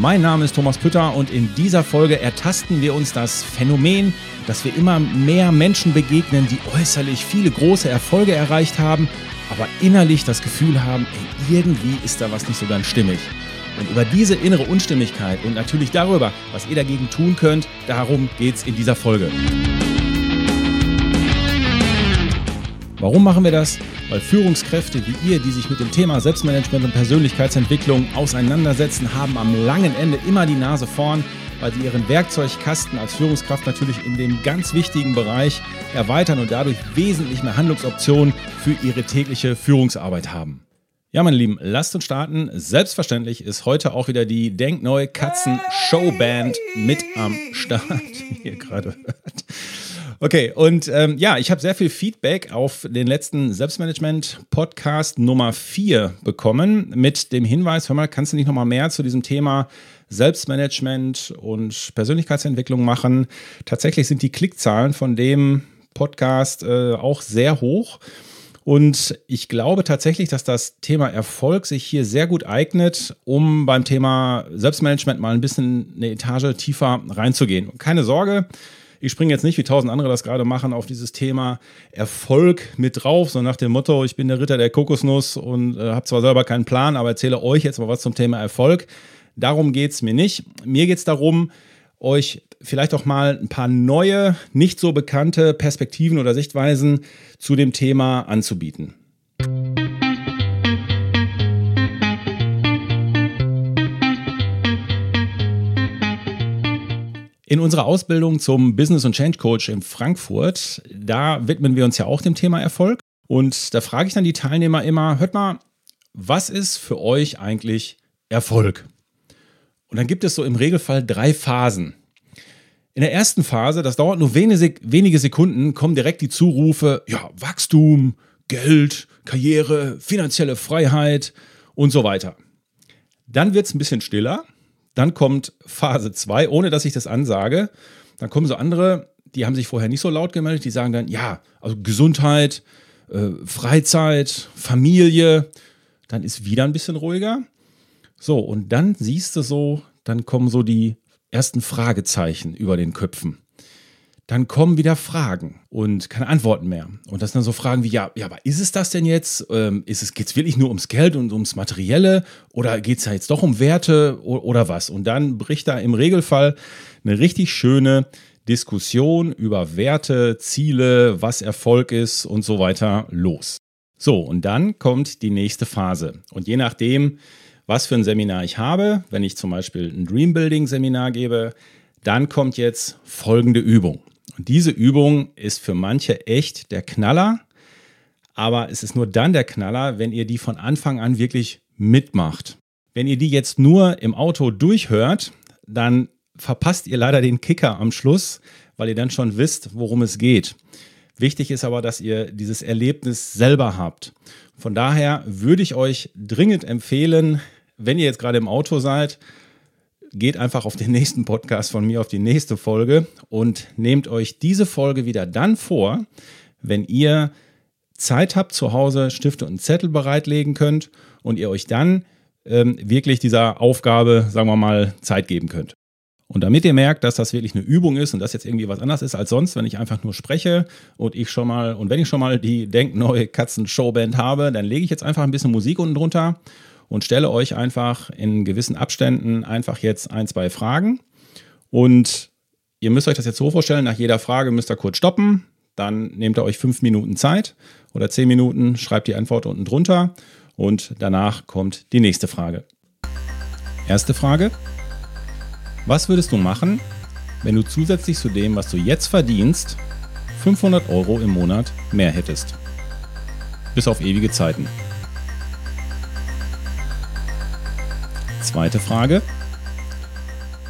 Mein Name ist Thomas Pütter und in dieser Folge ertasten wir uns das Phänomen, dass wir immer mehr Menschen begegnen, die äußerlich viele große Erfolge erreicht haben, aber innerlich das Gefühl haben, ey, irgendwie ist da was nicht so ganz stimmig. Und über diese innere Unstimmigkeit und natürlich darüber, was ihr dagegen tun könnt, darum geht es in dieser Folge. Warum machen wir das? Weil Führungskräfte wie ihr, die sich mit dem Thema Selbstmanagement und Persönlichkeitsentwicklung auseinandersetzen, haben am langen Ende immer die Nase vorn, weil sie ihren Werkzeugkasten als Führungskraft natürlich in dem ganz wichtigen Bereich erweitern und dadurch wesentlich mehr Handlungsoptionen für ihre tägliche Führungsarbeit haben. Ja, meine Lieben, lasst uns starten. Selbstverständlich ist heute auch wieder die Denkneue Katzen Showband mit am Start, wie ihr gerade hört. Okay, und ähm, ja, ich habe sehr viel Feedback auf den letzten Selbstmanagement-Podcast Nummer 4 bekommen mit dem Hinweis, hör mal, kannst du nicht nochmal mehr zu diesem Thema Selbstmanagement und Persönlichkeitsentwicklung machen? Tatsächlich sind die Klickzahlen von dem Podcast äh, auch sehr hoch. Und ich glaube tatsächlich, dass das Thema Erfolg sich hier sehr gut eignet, um beim Thema Selbstmanagement mal ein bisschen eine Etage tiefer reinzugehen. keine Sorge, ich springe jetzt nicht, wie tausend andere das gerade machen, auf dieses Thema Erfolg mit drauf, so nach dem Motto, ich bin der Ritter der Kokosnuss und äh, habe zwar selber keinen Plan, aber erzähle euch jetzt mal was zum Thema Erfolg. Darum geht es mir nicht. Mir geht es darum, euch vielleicht auch mal ein paar neue, nicht so bekannte Perspektiven oder Sichtweisen zu dem Thema anzubieten. In unserer Ausbildung zum Business und Change Coach in Frankfurt, da widmen wir uns ja auch dem Thema Erfolg. Und da frage ich dann die Teilnehmer immer, hört mal, was ist für euch eigentlich Erfolg? Und dann gibt es so im Regelfall drei Phasen. In der ersten Phase, das dauert nur wenige Sekunden, kommen direkt die Zurufe, ja, Wachstum, Geld, Karriere, finanzielle Freiheit und so weiter. Dann wird es ein bisschen stiller dann kommt Phase 2, ohne dass ich das ansage. Dann kommen so andere, die haben sich vorher nicht so laut gemeldet, die sagen dann, ja, also Gesundheit, äh, Freizeit, Familie. Dann ist wieder ein bisschen ruhiger. So, und dann siehst du so, dann kommen so die ersten Fragezeichen über den Köpfen dann kommen wieder Fragen und keine Antworten mehr. Und das sind dann so Fragen wie, ja, ja, aber ist es das denn jetzt? Ähm, ist es, geht es wirklich nur ums Geld und ums Materielle? Oder geht es da jetzt doch um Werte oder, oder was? Und dann bricht da im Regelfall eine richtig schöne Diskussion über Werte, Ziele, was Erfolg ist und so weiter los. So, und dann kommt die nächste Phase. Und je nachdem, was für ein Seminar ich habe, wenn ich zum Beispiel ein Dreambuilding-Seminar gebe, dann kommt jetzt folgende Übung. Diese Übung ist für manche echt der Knaller, aber es ist nur dann der Knaller, wenn ihr die von Anfang an wirklich mitmacht. Wenn ihr die jetzt nur im Auto durchhört, dann verpasst ihr leider den Kicker am Schluss, weil ihr dann schon wisst, worum es geht. Wichtig ist aber, dass ihr dieses Erlebnis selber habt. Von daher würde ich euch dringend empfehlen, wenn ihr jetzt gerade im Auto seid, geht einfach auf den nächsten Podcast von mir, auf die nächste Folge und nehmt euch diese Folge wieder dann vor, wenn ihr Zeit habt zu Hause, Stifte und Zettel bereitlegen könnt und ihr euch dann ähm, wirklich dieser Aufgabe, sagen wir mal, Zeit geben könnt. Und damit ihr merkt, dass das wirklich eine Übung ist und das jetzt irgendwie was anderes ist als sonst, wenn ich einfach nur spreche und ich schon mal, und wenn ich schon mal die Denkneue Katzen-Showband habe, dann lege ich jetzt einfach ein bisschen Musik unten drunter und stelle euch einfach in gewissen Abständen einfach jetzt ein, zwei Fragen. Und ihr müsst euch das jetzt so vorstellen, nach jeder Frage müsst ihr kurz stoppen, dann nehmt ihr euch fünf Minuten Zeit oder zehn Minuten, schreibt die Antwort unten drunter und danach kommt die nächste Frage. Erste Frage. Was würdest du machen, wenn du zusätzlich zu dem, was du jetzt verdienst, 500 Euro im Monat mehr hättest? Bis auf ewige Zeiten. Zweite Frage.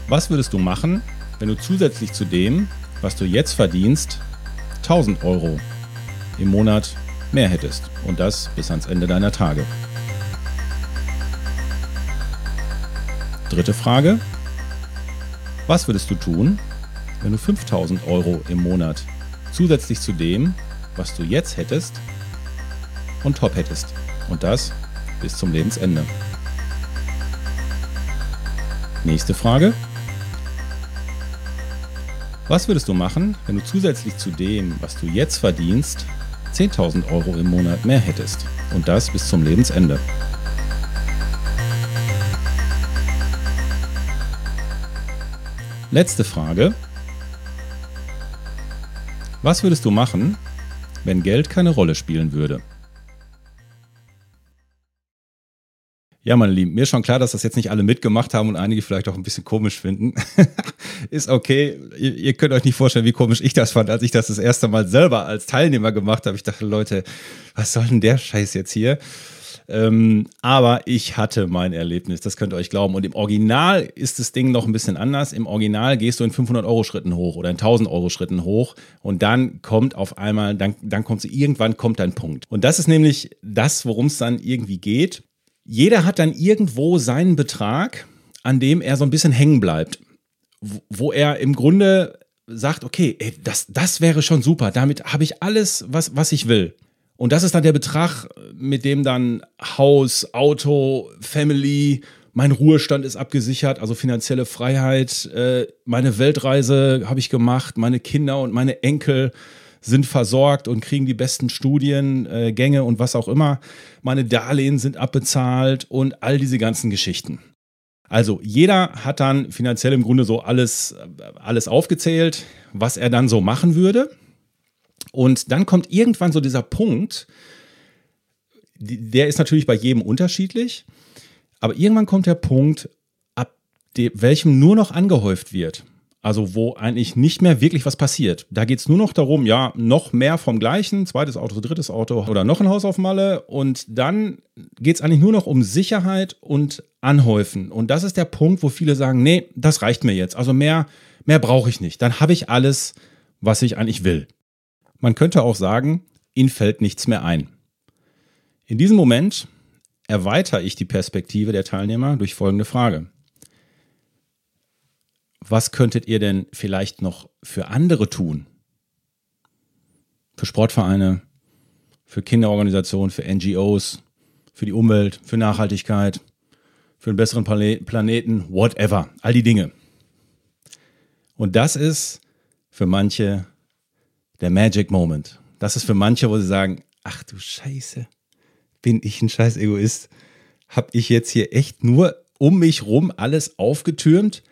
Was würdest du machen, wenn du zusätzlich zu dem, was du jetzt verdienst, 1000 Euro im Monat mehr hättest. Und das bis ans Ende deiner Tage. Dritte Frage. Was würdest du tun, wenn du 5000 Euro im Monat zusätzlich zu dem, was du jetzt hättest, und top hättest? Und das bis zum Lebensende. Nächste Frage. Was würdest du machen, wenn du zusätzlich zu dem, was du jetzt verdienst, 10.000 Euro im Monat mehr hättest? Und das bis zum Lebensende. Letzte Frage. Was würdest du machen, wenn Geld keine Rolle spielen würde? Ja, meine Lieben, mir ist schon klar, dass das jetzt nicht alle mitgemacht haben und einige vielleicht auch ein bisschen komisch finden. ist okay. Ihr, ihr, könnt euch nicht vorstellen, wie komisch ich das fand, als ich das das erste Mal selber als Teilnehmer gemacht habe. Ich dachte, Leute, was soll denn der Scheiß jetzt hier? Ähm, aber ich hatte mein Erlebnis, das könnt ihr euch glauben. Und im Original ist das Ding noch ein bisschen anders. Im Original gehst du in 500 Euro Schritten hoch oder in 1000 Euro Schritten hoch und dann kommt auf einmal, dann, dann kommt irgendwann kommt dein Punkt. Und das ist nämlich das, worum es dann irgendwie geht jeder hat dann irgendwo seinen Betrag, an dem er so ein bisschen hängen bleibt, wo er im Grunde sagt, okay, ey, das, das wäre schon super, damit habe ich alles, was, was ich will. Und das ist dann der Betrag, mit dem dann Haus, Auto, Family, mein Ruhestand ist abgesichert, also finanzielle Freiheit, äh, meine Weltreise habe ich gemacht, meine Kinder und meine Enkel sind versorgt und kriegen die besten Studiengänge äh, und was auch immer. Meine Darlehen sind abbezahlt und all diese ganzen Geschichten. Also jeder hat dann finanziell im Grunde so alles, äh, alles aufgezählt, was er dann so machen würde. Und dann kommt irgendwann so dieser Punkt, der ist natürlich bei jedem unterschiedlich, aber irgendwann kommt der Punkt, ab welchem nur noch angehäuft wird. Also wo eigentlich nicht mehr wirklich was passiert. Da geht es nur noch darum, ja, noch mehr vom gleichen, zweites Auto, drittes Auto oder noch ein Haus auf Malle. Und dann geht es eigentlich nur noch um Sicherheit und Anhäufen. Und das ist der Punkt, wo viele sagen, nee, das reicht mir jetzt. Also mehr, mehr brauche ich nicht. Dann habe ich alles, was ich eigentlich will. Man könnte auch sagen, ihnen fällt nichts mehr ein. In diesem Moment erweitere ich die Perspektive der Teilnehmer durch folgende Frage was könntet ihr denn vielleicht noch für andere tun? Für Sportvereine, für Kinderorganisationen, für NGOs, für die Umwelt, für Nachhaltigkeit, für einen besseren Planeten, whatever, all die Dinge. Und das ist für manche der Magic Moment. Das ist für manche, wo sie sagen, ach du Scheiße, bin ich ein scheiß Egoist? Hab ich jetzt hier echt nur um mich rum alles aufgetürmt?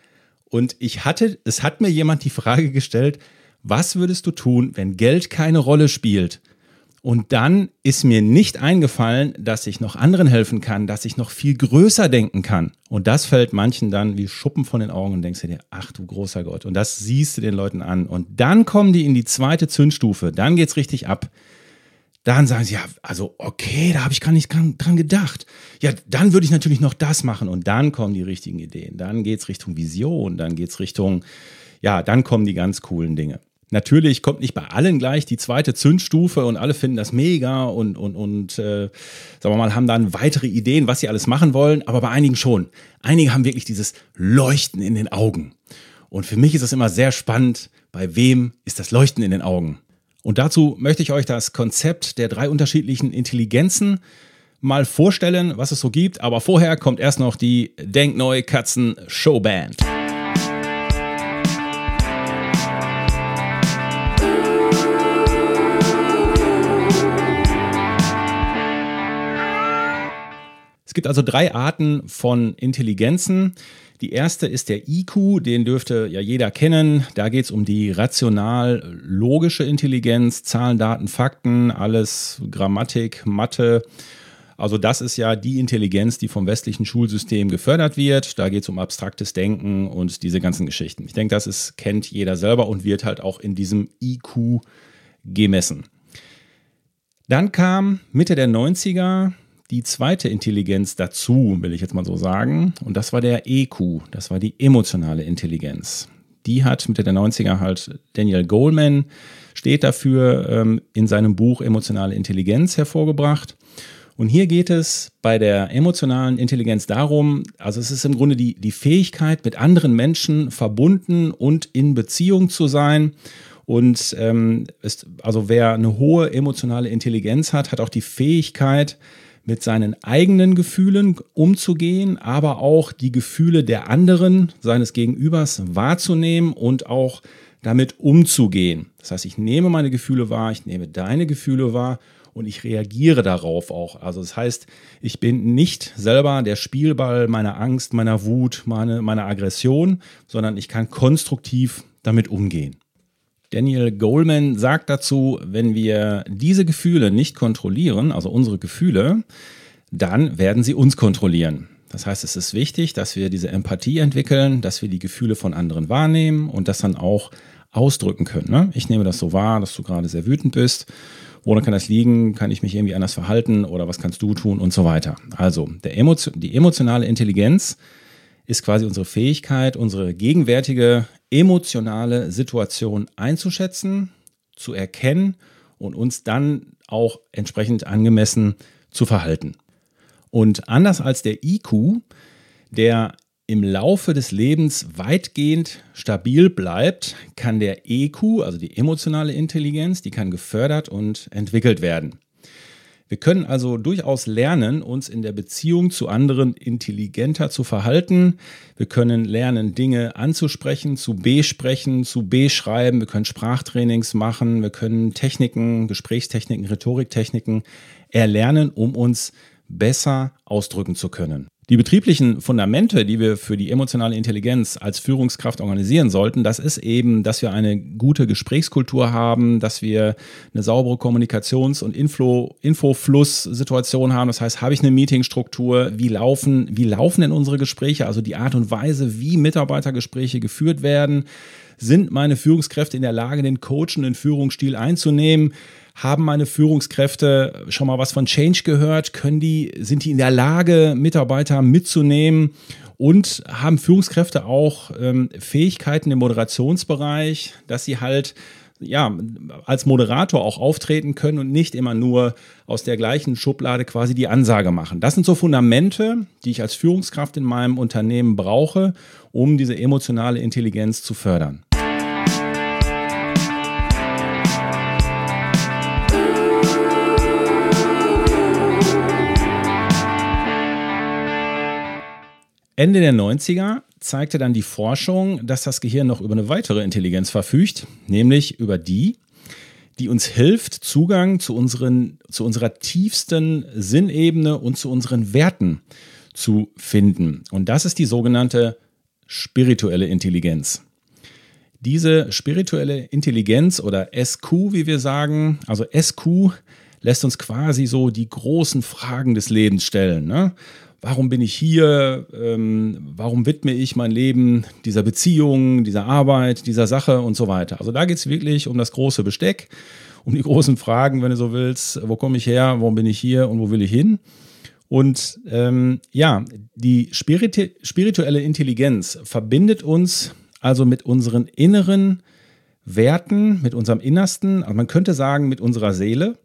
Und ich hatte, es hat mir jemand die Frage gestellt, was würdest du tun, wenn Geld keine Rolle spielt? Und dann ist mir nicht eingefallen, dass ich noch anderen helfen kann, dass ich noch viel größer denken kann. Und das fällt manchen dann wie Schuppen von den Augen und denkst dir, ach du großer Gott. Und das siehst du den Leuten an. Und dann kommen die in die zweite Zündstufe. Dann geht's richtig ab. Dann sagen sie, ja, also okay, da habe ich gar nicht dran gedacht. Ja, dann würde ich natürlich noch das machen und dann kommen die richtigen Ideen. Dann geht es Richtung Vision, dann geht es Richtung, ja, dann kommen die ganz coolen Dinge. Natürlich kommt nicht bei allen gleich die zweite Zündstufe und alle finden das mega und, und, und äh, sagen wir mal, haben dann weitere Ideen, was sie alles machen wollen, aber bei einigen schon. Einige haben wirklich dieses Leuchten in den Augen. Und für mich ist es immer sehr spannend, bei wem ist das Leuchten in den Augen? Und dazu möchte ich euch das Konzept der drei unterschiedlichen Intelligenzen mal vorstellen, was es so gibt. Aber vorher kommt erst noch die Denkneu Katzen Showband. Es gibt also drei Arten von Intelligenzen. Die erste ist der IQ, den dürfte ja jeder kennen. Da geht es um die rational-logische Intelligenz, Zahlen, Daten, Fakten, alles Grammatik, Mathe. Also das ist ja die Intelligenz, die vom westlichen Schulsystem gefördert wird. Da geht es um abstraktes Denken und diese ganzen Geschichten. Ich denke, das ist, kennt jeder selber und wird halt auch in diesem IQ gemessen. Dann kam Mitte der 90er die zweite Intelligenz dazu, will ich jetzt mal so sagen. Und das war der EQ, das war die emotionale Intelligenz. Die hat Mitte der 90er halt Daniel Goleman steht dafür ähm, in seinem Buch Emotionale Intelligenz hervorgebracht. Und hier geht es bei der emotionalen Intelligenz darum, also es ist im Grunde die, die Fähigkeit, mit anderen Menschen verbunden und in Beziehung zu sein. Und ähm, ist, also wer eine hohe emotionale Intelligenz hat, hat auch die Fähigkeit, mit seinen eigenen Gefühlen umzugehen, aber auch die Gefühle der anderen, seines Gegenübers wahrzunehmen und auch damit umzugehen. Das heißt, ich nehme meine Gefühle wahr, ich nehme deine Gefühle wahr und ich reagiere darauf auch. Also das heißt, ich bin nicht selber der Spielball meiner Angst, meiner Wut, meine, meiner Aggression, sondern ich kann konstruktiv damit umgehen. Daniel Goleman sagt dazu, wenn wir diese Gefühle nicht kontrollieren, also unsere Gefühle, dann werden sie uns kontrollieren. Das heißt, es ist wichtig, dass wir diese Empathie entwickeln, dass wir die Gefühle von anderen wahrnehmen und das dann auch ausdrücken können. Ne? Ich nehme das so wahr, dass du gerade sehr wütend bist Woran kann das liegen? Kann ich mich irgendwie anders verhalten oder was kannst du tun und so weiter? Also Emotion, die emotionale Intelligenz ist quasi unsere Fähigkeit, unsere gegenwärtige emotionale Situation einzuschätzen, zu erkennen und uns dann auch entsprechend angemessen zu verhalten. Und anders als der IQ, der im Laufe des Lebens weitgehend stabil bleibt, kann der EQ, also die emotionale Intelligenz, die kann gefördert und entwickelt werden. Wir können also durchaus lernen, uns in der Beziehung zu anderen intelligenter zu verhalten. Wir können lernen, Dinge anzusprechen, zu besprechen, zu beschreiben. Wir können Sprachtrainings machen. Wir können Techniken, Gesprächstechniken, Rhetoriktechniken erlernen, um uns besser ausdrücken zu können. Die betrieblichen Fundamente, die wir für die emotionale Intelligenz als Führungskraft organisieren sollten, das ist eben, dass wir eine gute Gesprächskultur haben, dass wir eine saubere Kommunikations- und Info, Infofluss-Situation haben. Das heißt, habe ich eine Meetingstruktur? Wie laufen, wie laufen denn unsere Gespräche? Also die Art und Weise, wie Mitarbeitergespräche geführt werden. Sind meine Führungskräfte in der Lage, den coachenden Führungsstil einzunehmen? Haben meine Führungskräfte schon mal was von Change gehört? Können die, sind die in der Lage, Mitarbeiter mitzunehmen? Und haben Führungskräfte auch ähm, Fähigkeiten im Moderationsbereich, dass sie halt ja, als Moderator auch auftreten können und nicht immer nur aus der gleichen Schublade quasi die Ansage machen. Das sind so Fundamente, die ich als Führungskraft in meinem Unternehmen brauche, um diese emotionale Intelligenz zu fördern. Ende der 90er zeigte dann die Forschung, dass das Gehirn noch über eine weitere Intelligenz verfügt, nämlich über die, die uns hilft, Zugang zu, unseren, zu unserer tiefsten Sinnebene und zu unseren Werten zu finden. Und das ist die sogenannte spirituelle Intelligenz. Diese spirituelle Intelligenz oder SQ, wie wir sagen, also SQ lässt uns quasi so die großen Fragen des Lebens stellen. Ne? Warum bin ich hier, ähm, warum widme ich mein Leben dieser Beziehung, dieser Arbeit, dieser Sache und so weiter. Also da geht es wirklich um das große Besteck, um die großen Fragen, wenn du so willst, wo komme ich her, warum bin ich hier und wo will ich hin. Und ähm, ja, die spiritu spirituelle Intelligenz verbindet uns also mit unseren inneren Werten, mit unserem Innersten, also man könnte sagen mit unserer Seele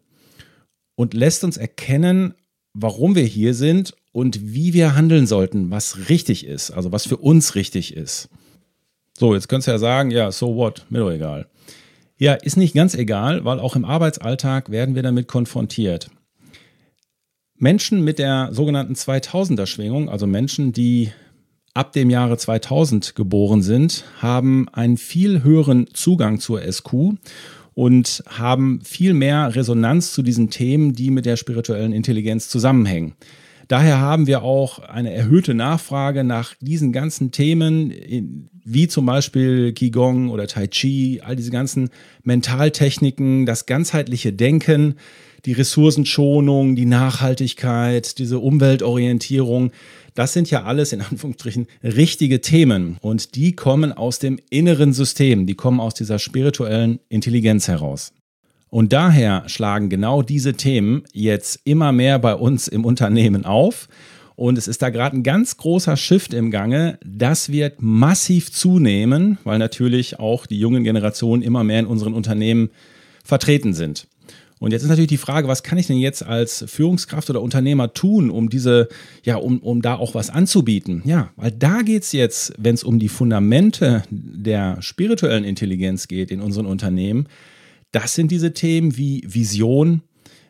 und lässt uns erkennen, warum wir hier sind und wie wir handeln sollten, was richtig ist, also was für uns richtig ist. So, jetzt könntest du ja sagen, ja, so what, mir doch egal. Ja, ist nicht ganz egal, weil auch im Arbeitsalltag werden wir damit konfrontiert. Menschen mit der sogenannten 2000er Schwingung, also Menschen, die ab dem Jahre 2000 geboren sind, haben einen viel höheren Zugang zur SQ und haben viel mehr Resonanz zu diesen Themen, die mit der spirituellen Intelligenz zusammenhängen. Daher haben wir auch eine erhöhte Nachfrage nach diesen ganzen Themen, wie zum Beispiel Qigong oder Tai Chi, all diese ganzen Mentaltechniken, das ganzheitliche Denken, die Ressourcenschonung, die Nachhaltigkeit, diese Umweltorientierung. Das sind ja alles in Anführungsstrichen richtige Themen und die kommen aus dem inneren System, die kommen aus dieser spirituellen Intelligenz heraus. Und daher schlagen genau diese Themen jetzt immer mehr bei uns im Unternehmen auf Und es ist da gerade ein ganz großer Shift im Gange. Das wird massiv zunehmen, weil natürlich auch die jungen Generationen immer mehr in unseren Unternehmen vertreten sind. Und jetzt ist natürlich die Frage, was kann ich denn jetzt als Führungskraft oder Unternehmer tun, um diese, ja, um, um da auch was anzubieten? Ja, weil da geht es jetzt, wenn es um die Fundamente der spirituellen Intelligenz geht in unseren Unternehmen, das sind diese Themen wie Vision,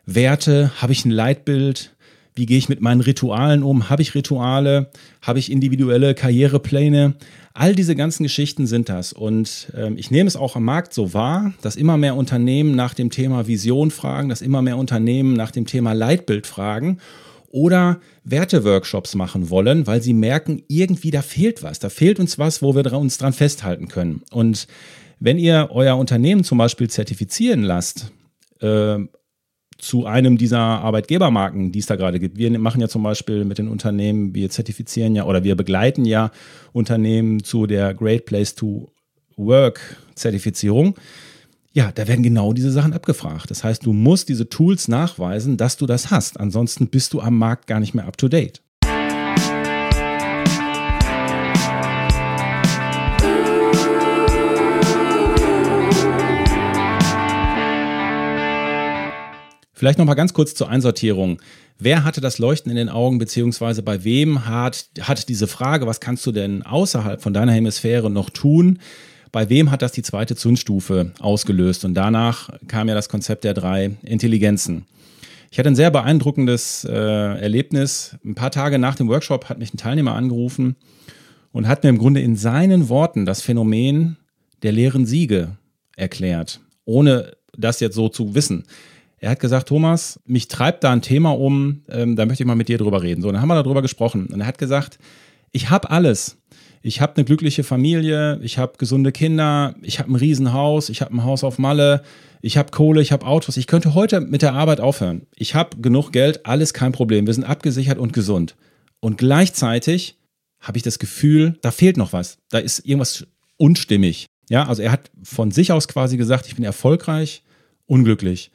Werte, habe ich ein Leitbild, wie gehe ich mit meinen Ritualen um? Habe ich Rituale? Habe ich individuelle Karrierepläne? All diese ganzen Geschichten sind das. Und ähm, ich nehme es auch am Markt so wahr, dass immer mehr Unternehmen nach dem Thema Vision fragen, dass immer mehr Unternehmen nach dem Thema Leitbild fragen oder Werteworkshops machen wollen, weil sie merken, irgendwie da fehlt was. Da fehlt uns was, wo wir uns dran festhalten können. Und wenn ihr euer Unternehmen zum Beispiel zertifizieren lasst, äh, zu einem dieser Arbeitgebermarken, die es da gerade gibt. Wir machen ja zum Beispiel mit den Unternehmen, wir zertifizieren ja oder wir begleiten ja Unternehmen zu der Great Place to Work Zertifizierung. Ja, da werden genau diese Sachen abgefragt. Das heißt, du musst diese Tools nachweisen, dass du das hast. Ansonsten bist du am Markt gar nicht mehr up to date. Vielleicht noch mal ganz kurz zur Einsortierung. Wer hatte das Leuchten in den Augen, beziehungsweise bei wem hat, hat diese Frage, was kannst du denn außerhalb von deiner Hemisphäre noch tun? Bei wem hat das die zweite Zündstufe ausgelöst? Und danach kam ja das Konzept der drei Intelligenzen. Ich hatte ein sehr beeindruckendes äh, Erlebnis. Ein paar Tage nach dem Workshop hat mich ein Teilnehmer angerufen und hat mir im Grunde in seinen Worten das Phänomen der leeren Siege erklärt, ohne das jetzt so zu wissen. Er hat gesagt, Thomas, mich treibt da ein Thema um, ähm, da möchte ich mal mit dir drüber reden. So, dann haben wir darüber gesprochen. Und er hat gesagt, ich habe alles. Ich habe eine glückliche Familie, ich habe gesunde Kinder, ich habe ein Riesenhaus, ich habe ein Haus auf Malle, ich habe Kohle, ich habe Autos. Ich könnte heute mit der Arbeit aufhören. Ich habe genug Geld, alles kein Problem. Wir sind abgesichert und gesund. Und gleichzeitig habe ich das Gefühl, da fehlt noch was. Da ist irgendwas unstimmig. Ja, also er hat von sich aus quasi gesagt, ich bin erfolgreich, unglücklich.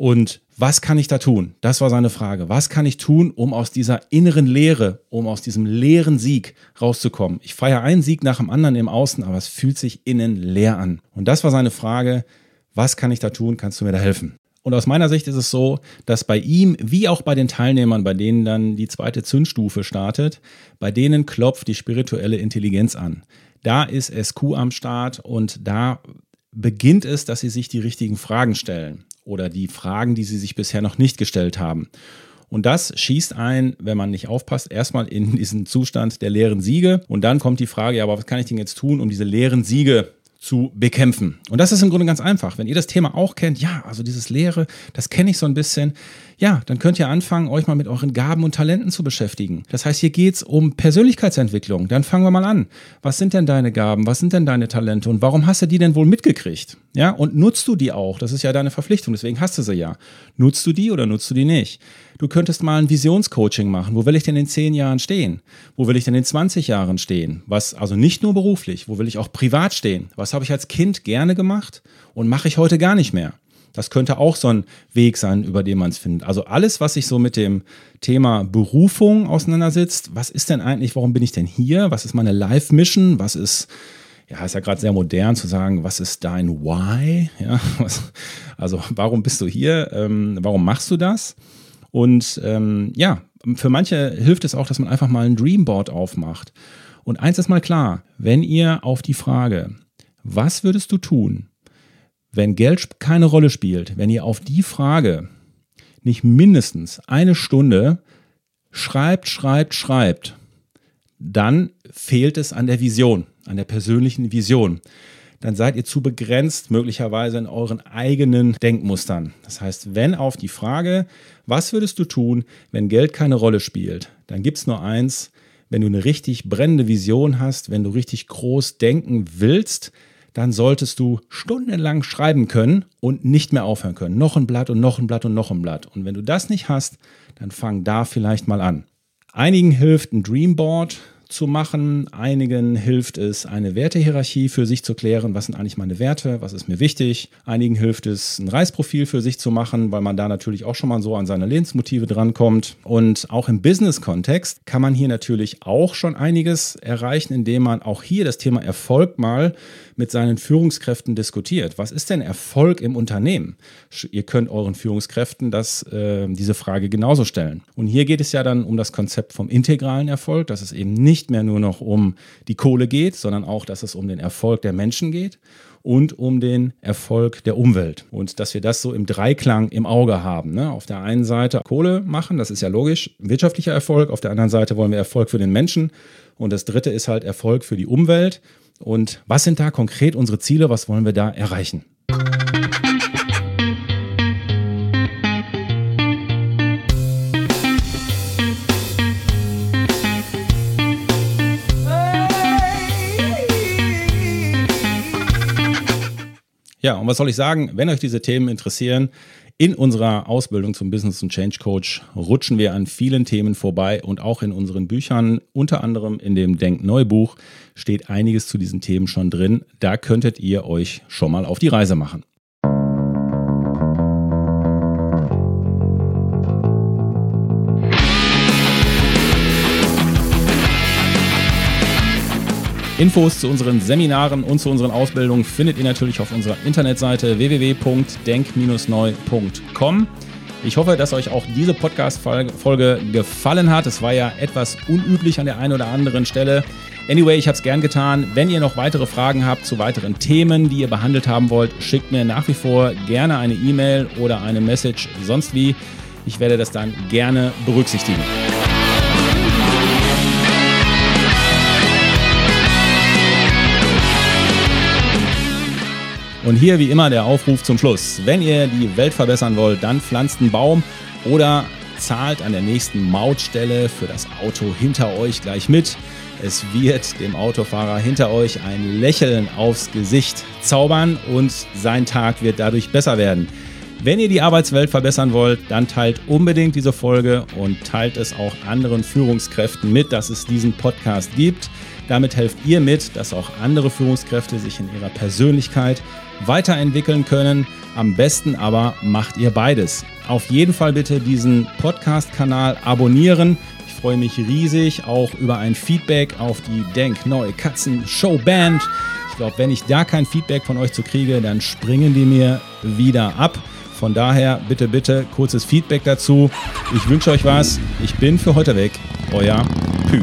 Und was kann ich da tun? Das war seine Frage. Was kann ich tun, um aus dieser inneren Leere, um aus diesem leeren Sieg rauszukommen? Ich feiere einen Sieg nach dem anderen im Außen, aber es fühlt sich innen leer an. Und das war seine Frage. Was kann ich da tun? Kannst du mir da helfen? Und aus meiner Sicht ist es so, dass bei ihm, wie auch bei den Teilnehmern, bei denen dann die zweite Zündstufe startet, bei denen klopft die spirituelle Intelligenz an. Da ist SQ am Start und da beginnt es, dass sie sich die richtigen Fragen stellen oder die Fragen, die sie sich bisher noch nicht gestellt haben. Und das schießt ein, wenn man nicht aufpasst, erstmal in diesen Zustand der leeren Siege. Und dann kommt die Frage, ja, aber was kann ich denn jetzt tun, um diese leeren Siege zu bekämpfen. Und das ist im Grunde ganz einfach. Wenn ihr das Thema auch kennt, ja, also dieses Leere, das kenne ich so ein bisschen, ja, dann könnt ihr anfangen, euch mal mit euren Gaben und Talenten zu beschäftigen. Das heißt, hier geht es um Persönlichkeitsentwicklung. Dann fangen wir mal an. Was sind denn deine Gaben? Was sind denn deine Talente? Und warum hast du die denn wohl mitgekriegt? Ja, und nutzt du die auch? Das ist ja deine Verpflichtung, deswegen hast du sie ja. Nutzt du die oder nutzt du die nicht? Du könntest mal ein Visionscoaching machen. Wo will ich denn in zehn Jahren stehen? Wo will ich denn in 20 Jahren stehen? Was, also nicht nur beruflich, wo will ich auch privat stehen? Was habe ich als Kind gerne gemacht und mache ich heute gar nicht mehr? Das könnte auch so ein Weg sein, über den man es findet. Also alles, was sich so mit dem Thema Berufung auseinandersetzt. Was ist denn eigentlich, warum bin ich denn hier? Was ist meine Life-Mission? Was ist, ja, ist ja gerade sehr modern zu sagen, was ist dein Why? Ja, was, also warum bist du hier? Ähm, warum machst du das? Und ähm, ja, für manche hilft es auch, dass man einfach mal ein Dreamboard aufmacht. Und eins ist mal klar, wenn ihr auf die Frage, was würdest du tun, wenn Geld keine Rolle spielt, wenn ihr auf die Frage nicht mindestens eine Stunde schreibt, schreibt, schreibt, dann fehlt es an der Vision, an der persönlichen Vision dann seid ihr zu begrenzt möglicherweise in euren eigenen Denkmustern. Das heißt, wenn auf die Frage, was würdest du tun, wenn Geld keine Rolle spielt, dann gibt es nur eins, wenn du eine richtig brennende Vision hast, wenn du richtig groß denken willst, dann solltest du stundenlang schreiben können und nicht mehr aufhören können. Noch ein Blatt und noch ein Blatt und noch ein Blatt. Und wenn du das nicht hast, dann fang da vielleicht mal an. Einigen hilft ein Dreamboard zu machen. Einigen hilft es, eine Wertehierarchie für sich zu klären. Was sind eigentlich meine Werte? Was ist mir wichtig? Einigen hilft es, ein Reisprofil für sich zu machen, weil man da natürlich auch schon mal so an seine Lebensmotive drankommt. Und auch im Business-Kontext kann man hier natürlich auch schon einiges erreichen, indem man auch hier das Thema Erfolg mal mit seinen Führungskräften diskutiert. Was ist denn Erfolg im Unternehmen? Ihr könnt euren Führungskräften das, äh, diese Frage genauso stellen. Und hier geht es ja dann um das Konzept vom integralen Erfolg, dass es eben nicht mehr nur noch um die Kohle geht, sondern auch, dass es um den Erfolg der Menschen geht und um den Erfolg der Umwelt. Und dass wir das so im Dreiklang im Auge haben. Ne? Auf der einen Seite Kohle machen, das ist ja logisch, wirtschaftlicher Erfolg. Auf der anderen Seite wollen wir Erfolg für den Menschen. Und das dritte ist halt Erfolg für die Umwelt. Und was sind da konkret unsere Ziele? Was wollen wir da erreichen? Ja, und was soll ich sagen? Wenn euch diese Themen interessieren, in unserer Ausbildung zum Business und Change Coach rutschen wir an vielen Themen vorbei und auch in unseren Büchern, unter anderem in dem Denk Neu Buch, steht einiges zu diesen Themen schon drin. Da könntet ihr euch schon mal auf die Reise machen. Infos zu unseren Seminaren und zu unseren Ausbildungen findet ihr natürlich auf unserer Internetseite www.denk-neu.com. Ich hoffe, dass euch auch diese Podcast-Folge gefallen hat. Es war ja etwas unüblich an der einen oder anderen Stelle. Anyway, ich habe es gern getan. Wenn ihr noch weitere Fragen habt zu weiteren Themen, die ihr behandelt haben wollt, schickt mir nach wie vor gerne eine E-Mail oder eine Message sonst wie. Ich werde das dann gerne berücksichtigen. Und hier wie immer der Aufruf zum Schluss. Wenn ihr die Welt verbessern wollt, dann pflanzt einen Baum oder zahlt an der nächsten Mautstelle für das Auto hinter euch gleich mit. Es wird dem Autofahrer hinter euch ein Lächeln aufs Gesicht zaubern und sein Tag wird dadurch besser werden. Wenn ihr die Arbeitswelt verbessern wollt, dann teilt unbedingt diese Folge und teilt es auch anderen Führungskräften mit, dass es diesen Podcast gibt. Damit helft ihr mit, dass auch andere Führungskräfte sich in ihrer Persönlichkeit weiterentwickeln können. Am besten aber macht ihr beides. Auf jeden Fall bitte diesen Podcast-Kanal abonnieren. Ich freue mich riesig auch über ein Feedback auf die Denk Neue Katzen Show Band. Ich glaube, wenn ich da kein Feedback von euch zu kriege, dann springen die mir wieder ab. Von daher bitte, bitte kurzes Feedback dazu. Ich wünsche euch was. Ich bin für heute weg. Euer Pü.